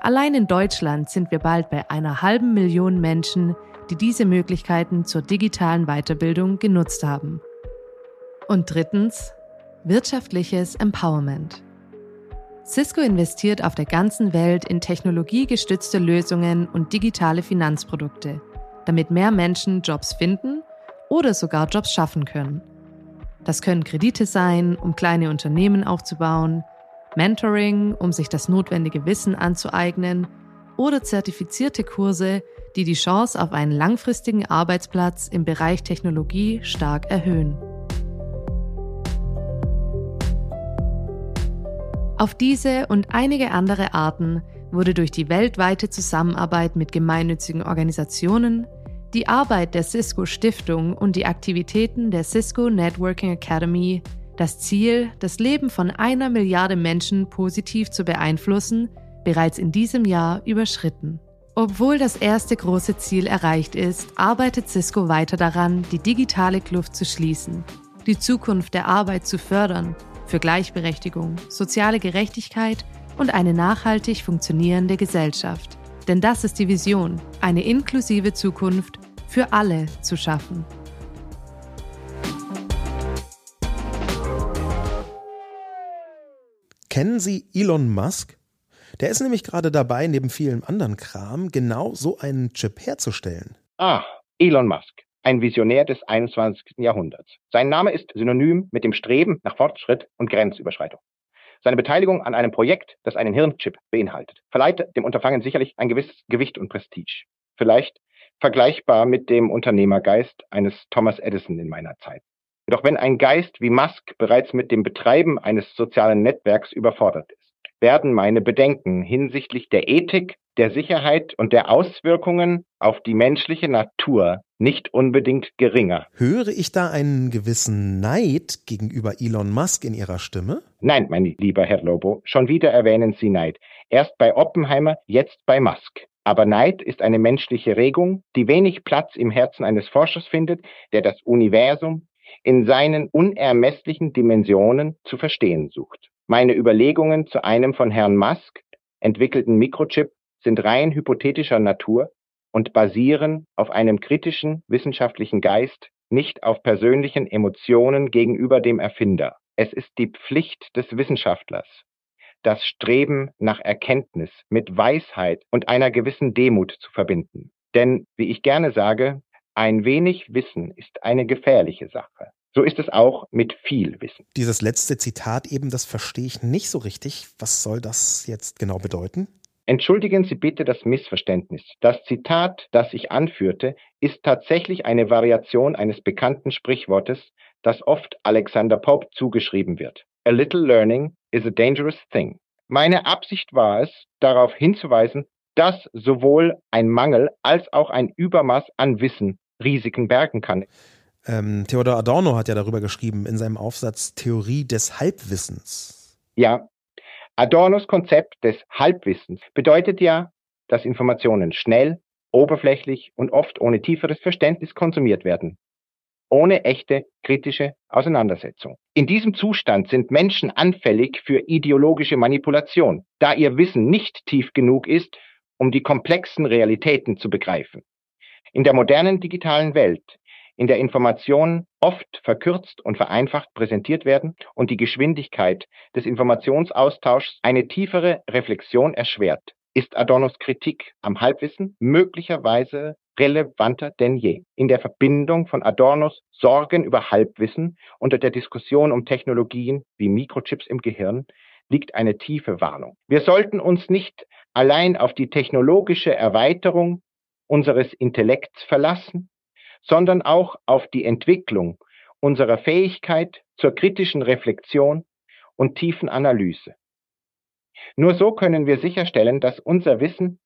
Allein in Deutschland sind wir bald bei einer halben Million Menschen, die diese Möglichkeiten zur digitalen Weiterbildung genutzt haben. Und drittens, wirtschaftliches Empowerment. Cisco investiert auf der ganzen Welt in technologiegestützte Lösungen und digitale Finanzprodukte – damit mehr Menschen Jobs finden oder sogar Jobs schaffen können. Das können Kredite sein, um kleine Unternehmen aufzubauen, Mentoring, um sich das notwendige Wissen anzueignen oder zertifizierte Kurse, die die Chance auf einen langfristigen Arbeitsplatz im Bereich Technologie stark erhöhen. Auf diese und einige andere Arten wurde durch die weltweite Zusammenarbeit mit gemeinnützigen Organisationen, die Arbeit der Cisco Stiftung und die Aktivitäten der Cisco Networking Academy das Ziel, das Leben von einer Milliarde Menschen positiv zu beeinflussen, bereits in diesem Jahr überschritten. Obwohl das erste große Ziel erreicht ist, arbeitet Cisco weiter daran, die digitale Kluft zu schließen, die Zukunft der Arbeit zu fördern, für Gleichberechtigung, soziale Gerechtigkeit und eine nachhaltig funktionierende Gesellschaft. Denn das ist die Vision, eine inklusive Zukunft für alle zu schaffen. Kennen Sie Elon Musk? Der ist nämlich gerade dabei, neben vielen anderen Kram, genau so einen Chip herzustellen. Ah, Elon Musk, ein Visionär des 21. Jahrhunderts. Sein Name ist synonym mit dem Streben nach Fortschritt und Grenzüberschreitung. Seine Beteiligung an einem Projekt, das einen Hirnchip beinhaltet, verleiht dem Unterfangen sicherlich ein gewisses Gewicht und Prestige. Vielleicht vergleichbar mit dem Unternehmergeist eines Thomas Edison in meiner Zeit. Doch wenn ein Geist wie Musk bereits mit dem Betreiben eines sozialen Netzwerks überfordert ist, werden meine Bedenken hinsichtlich der Ethik, der Sicherheit und der Auswirkungen auf die menschliche Natur nicht unbedingt geringer. Höre ich da einen gewissen Neid gegenüber Elon Musk in Ihrer Stimme? Nein, mein lieber Herr Lobo, schon wieder erwähnen Sie Neid. Erst bei Oppenheimer, jetzt bei Musk. Aber Neid ist eine menschliche Regung, die wenig Platz im Herzen eines Forschers findet, der das Universum in seinen unermesslichen Dimensionen zu verstehen sucht. Meine Überlegungen zu einem von Herrn Musk entwickelten Mikrochip sind rein hypothetischer Natur und basieren auf einem kritischen wissenschaftlichen Geist, nicht auf persönlichen Emotionen gegenüber dem Erfinder. Es ist die Pflicht des Wissenschaftlers, das Streben nach Erkenntnis mit Weisheit und einer gewissen Demut zu verbinden. Denn, wie ich gerne sage, ein wenig Wissen ist eine gefährliche Sache. So ist es auch mit viel Wissen. Dieses letzte Zitat eben, das verstehe ich nicht so richtig. Was soll das jetzt genau bedeuten? Entschuldigen Sie bitte das Missverständnis. Das Zitat, das ich anführte, ist tatsächlich eine Variation eines bekannten Sprichwortes, das oft Alexander Pope zugeschrieben wird. A little learning is a dangerous thing. Meine Absicht war es, darauf hinzuweisen, dass sowohl ein Mangel als auch ein Übermaß an Wissen Risiken bergen kann. Ähm, Theodor Adorno hat ja darüber geschrieben in seinem Aufsatz Theorie des Halbwissens. Ja, Adornos Konzept des Halbwissens bedeutet ja, dass Informationen schnell, oberflächlich und oft ohne tieferes Verständnis konsumiert werden, ohne echte kritische Auseinandersetzung. In diesem Zustand sind Menschen anfällig für ideologische Manipulation, da ihr Wissen nicht tief genug ist, um die komplexen Realitäten zu begreifen. In der modernen digitalen Welt in der Information oft verkürzt und vereinfacht präsentiert werden und die Geschwindigkeit des Informationsaustauschs eine tiefere Reflexion erschwert, ist Adornos Kritik am Halbwissen möglicherweise relevanter denn je. In der Verbindung von Adornos Sorgen über Halbwissen unter der Diskussion um Technologien wie Mikrochips im Gehirn liegt eine tiefe Warnung. Wir sollten uns nicht allein auf die technologische Erweiterung unseres Intellekts verlassen, sondern auch auf die Entwicklung unserer Fähigkeit zur kritischen Reflexion und tiefen Analyse. Nur so können wir sicherstellen, dass unser Wissen,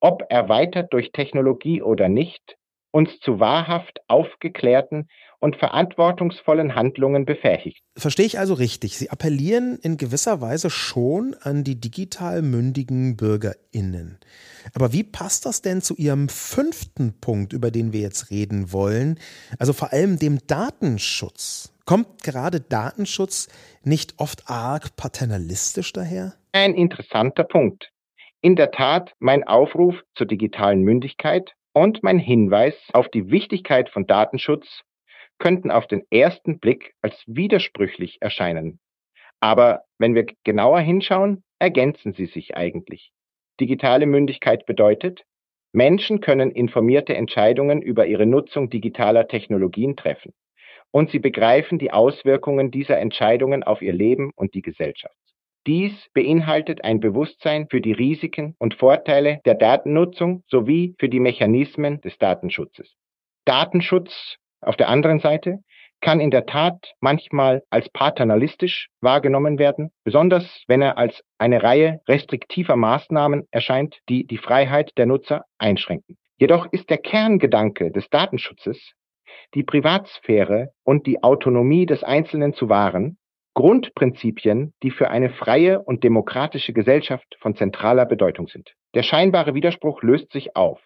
ob erweitert durch Technologie oder nicht, uns zu wahrhaft aufgeklärten und verantwortungsvollen Handlungen befähigt. Verstehe ich also richtig. Sie appellieren in gewisser Weise schon an die digital mündigen Bürgerinnen. Aber wie passt das denn zu Ihrem fünften Punkt, über den wir jetzt reden wollen? Also vor allem dem Datenschutz. Kommt gerade Datenschutz nicht oft arg paternalistisch daher? Ein interessanter Punkt. In der Tat mein Aufruf zur digitalen Mündigkeit und mein Hinweis auf die Wichtigkeit von Datenschutz könnten auf den ersten Blick als widersprüchlich erscheinen. Aber wenn wir genauer hinschauen, ergänzen sie sich eigentlich. Digitale Mündigkeit bedeutet, Menschen können informierte Entscheidungen über ihre Nutzung digitaler Technologien treffen und sie begreifen die Auswirkungen dieser Entscheidungen auf ihr Leben und die Gesellschaft. Dies beinhaltet ein Bewusstsein für die Risiken und Vorteile der Datennutzung sowie für die Mechanismen des Datenschutzes. Datenschutz auf der anderen Seite kann in der Tat manchmal als paternalistisch wahrgenommen werden, besonders wenn er als eine Reihe restriktiver Maßnahmen erscheint, die die Freiheit der Nutzer einschränken. Jedoch ist der Kerngedanke des Datenschutzes, die Privatsphäre und die Autonomie des Einzelnen zu wahren, Grundprinzipien, die für eine freie und demokratische Gesellschaft von zentraler Bedeutung sind. Der scheinbare Widerspruch löst sich auf,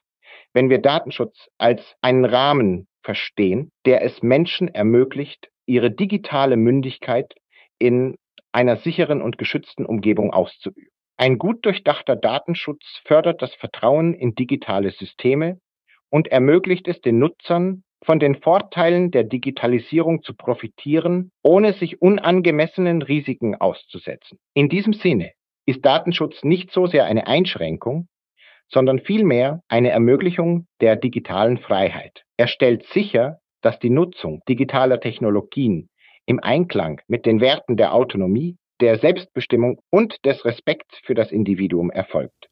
wenn wir Datenschutz als einen Rahmen verstehen, der es Menschen ermöglicht, ihre digitale Mündigkeit in einer sicheren und geschützten Umgebung auszuüben. Ein gut durchdachter Datenschutz fördert das Vertrauen in digitale Systeme und ermöglicht es den Nutzern, von den Vorteilen der Digitalisierung zu profitieren, ohne sich unangemessenen Risiken auszusetzen. In diesem Sinne ist Datenschutz nicht so sehr eine Einschränkung, sondern vielmehr eine Ermöglichung der digitalen Freiheit. Er stellt sicher, dass die Nutzung digitaler Technologien im Einklang mit den Werten der Autonomie, der Selbstbestimmung und des Respekts für das Individuum erfolgt.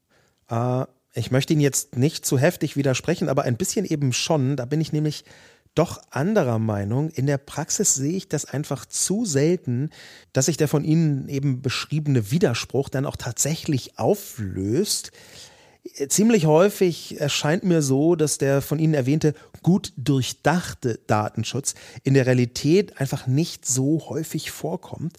Äh, ich möchte Ihnen jetzt nicht zu heftig widersprechen, aber ein bisschen eben schon. Da bin ich nämlich doch anderer Meinung. In der Praxis sehe ich das einfach zu selten, dass sich der von Ihnen eben beschriebene Widerspruch dann auch tatsächlich auflöst. Ziemlich häufig erscheint mir so, dass der von Ihnen erwähnte gut durchdachte Datenschutz in der Realität einfach nicht so häufig vorkommt.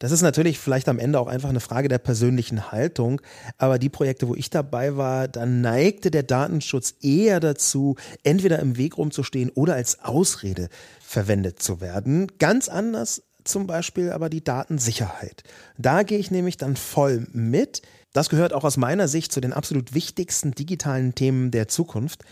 Das ist natürlich vielleicht am Ende auch einfach eine Frage der persönlichen Haltung, aber die Projekte, wo ich dabei war, da neigte der Datenschutz eher dazu, entweder im Weg rumzustehen oder als Ausrede verwendet zu werden. Ganz anders zum Beispiel aber die Datensicherheit. Da gehe ich nämlich dann voll mit. Das gehört auch aus meiner Sicht zu den absolut wichtigsten digitalen Themen der Zukunft.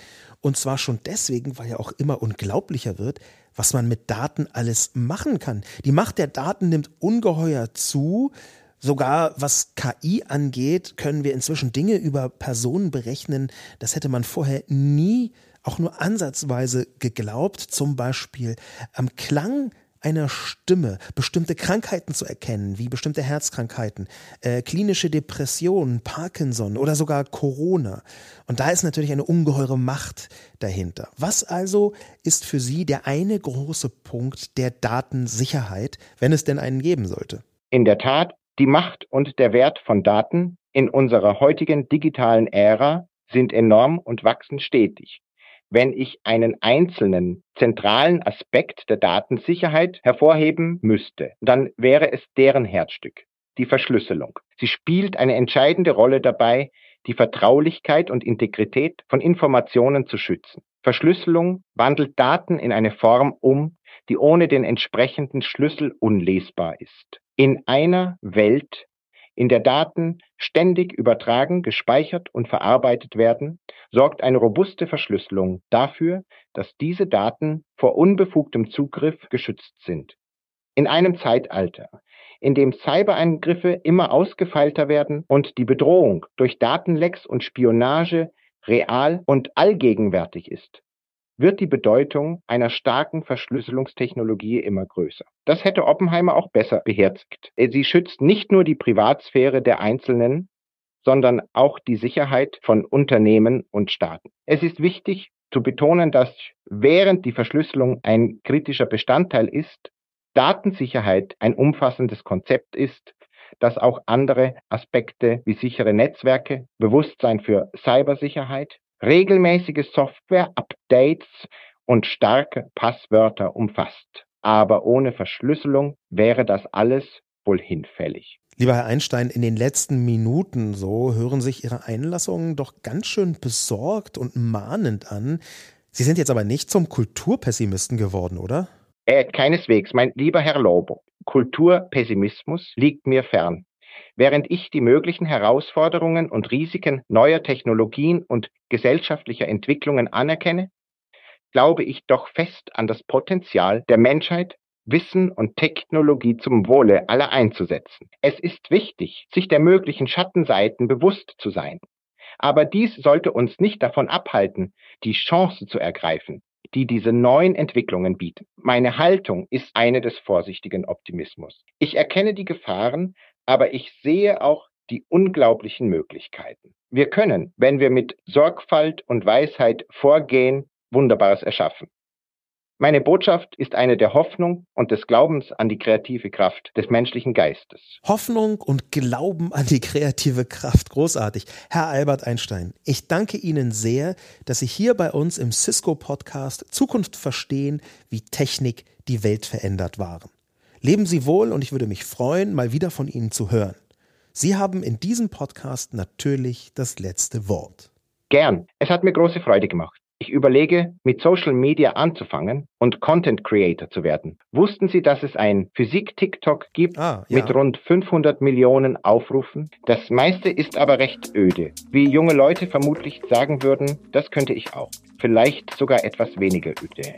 Und zwar schon deswegen, weil ja auch immer unglaublicher wird, was man mit Daten alles machen kann. Die Macht der Daten nimmt ungeheuer zu. Sogar was KI angeht, können wir inzwischen Dinge über Personen berechnen. Das hätte man vorher nie auch nur ansatzweise geglaubt. Zum Beispiel am Klang einer Stimme bestimmte Krankheiten zu erkennen, wie bestimmte Herzkrankheiten, äh, klinische Depressionen, Parkinson oder sogar Corona. Und da ist natürlich eine ungeheure Macht dahinter. Was also ist für Sie der eine große Punkt der Datensicherheit, wenn es denn einen geben sollte? In der Tat, die Macht und der Wert von Daten in unserer heutigen digitalen Ära sind enorm und wachsen stetig. Wenn ich einen einzelnen zentralen Aspekt der Datensicherheit hervorheben müsste, dann wäre es deren Herzstück, die Verschlüsselung. Sie spielt eine entscheidende Rolle dabei, die Vertraulichkeit und Integrität von Informationen zu schützen. Verschlüsselung wandelt Daten in eine Form um, die ohne den entsprechenden Schlüssel unlesbar ist. In einer Welt, in der Daten ständig übertragen, gespeichert und verarbeitet werden, sorgt eine robuste Verschlüsselung dafür, dass diese Daten vor unbefugtem Zugriff geschützt sind. In einem Zeitalter, in dem Cyberangriffe immer ausgefeilter werden und die Bedrohung durch Datenlecks und Spionage real und allgegenwärtig ist, wird die Bedeutung einer starken Verschlüsselungstechnologie immer größer. Das hätte Oppenheimer auch besser beherzigt. Sie schützt nicht nur die Privatsphäre der Einzelnen, sondern auch die Sicherheit von Unternehmen und Staaten. Es ist wichtig zu betonen, dass während die Verschlüsselung ein kritischer Bestandteil ist, Datensicherheit ein umfassendes Konzept ist, das auch andere Aspekte wie sichere Netzwerke, Bewusstsein für Cybersicherheit, regelmäßige Software-Updates und starke Passwörter umfasst. Aber ohne Verschlüsselung wäre das alles wohl hinfällig. Lieber Herr Einstein, in den letzten Minuten so hören sich Ihre Einlassungen doch ganz schön besorgt und mahnend an. Sie sind jetzt aber nicht zum Kulturpessimisten geworden, oder? Äh, keineswegs, mein lieber Herr Lobo. Kulturpessimismus liegt mir fern. Während ich die möglichen Herausforderungen und Risiken neuer Technologien und gesellschaftlicher Entwicklungen anerkenne, glaube ich doch fest an das Potenzial der Menschheit, Wissen und Technologie zum Wohle aller einzusetzen. Es ist wichtig, sich der möglichen Schattenseiten bewusst zu sein. Aber dies sollte uns nicht davon abhalten, die Chance zu ergreifen, die diese neuen Entwicklungen bieten. Meine Haltung ist eine des vorsichtigen Optimismus. Ich erkenne die Gefahren, aber ich sehe auch die unglaublichen Möglichkeiten. Wir können, wenn wir mit Sorgfalt und Weisheit vorgehen, Wunderbares erschaffen. Meine Botschaft ist eine der Hoffnung und des Glaubens an die kreative Kraft des menschlichen Geistes. Hoffnung und Glauben an die kreative Kraft. Großartig. Herr Albert Einstein, ich danke Ihnen sehr, dass Sie hier bei uns im Cisco Podcast Zukunft verstehen, wie Technik die Welt verändert waren. Leben Sie wohl und ich würde mich freuen, mal wieder von Ihnen zu hören. Sie haben in diesem Podcast natürlich das letzte Wort. Gern. Es hat mir große Freude gemacht. Ich überlege, mit Social Media anzufangen und Content Creator zu werden. Wussten Sie, dass es ein Physik-TikTok gibt Ah, ja. mit rund 500 Millionen Aufrufen? Das meiste ist aber recht öde. Wie junge Leute vermutlich sagen würden, das könnte ich auch. Vielleicht sogar etwas weniger öde.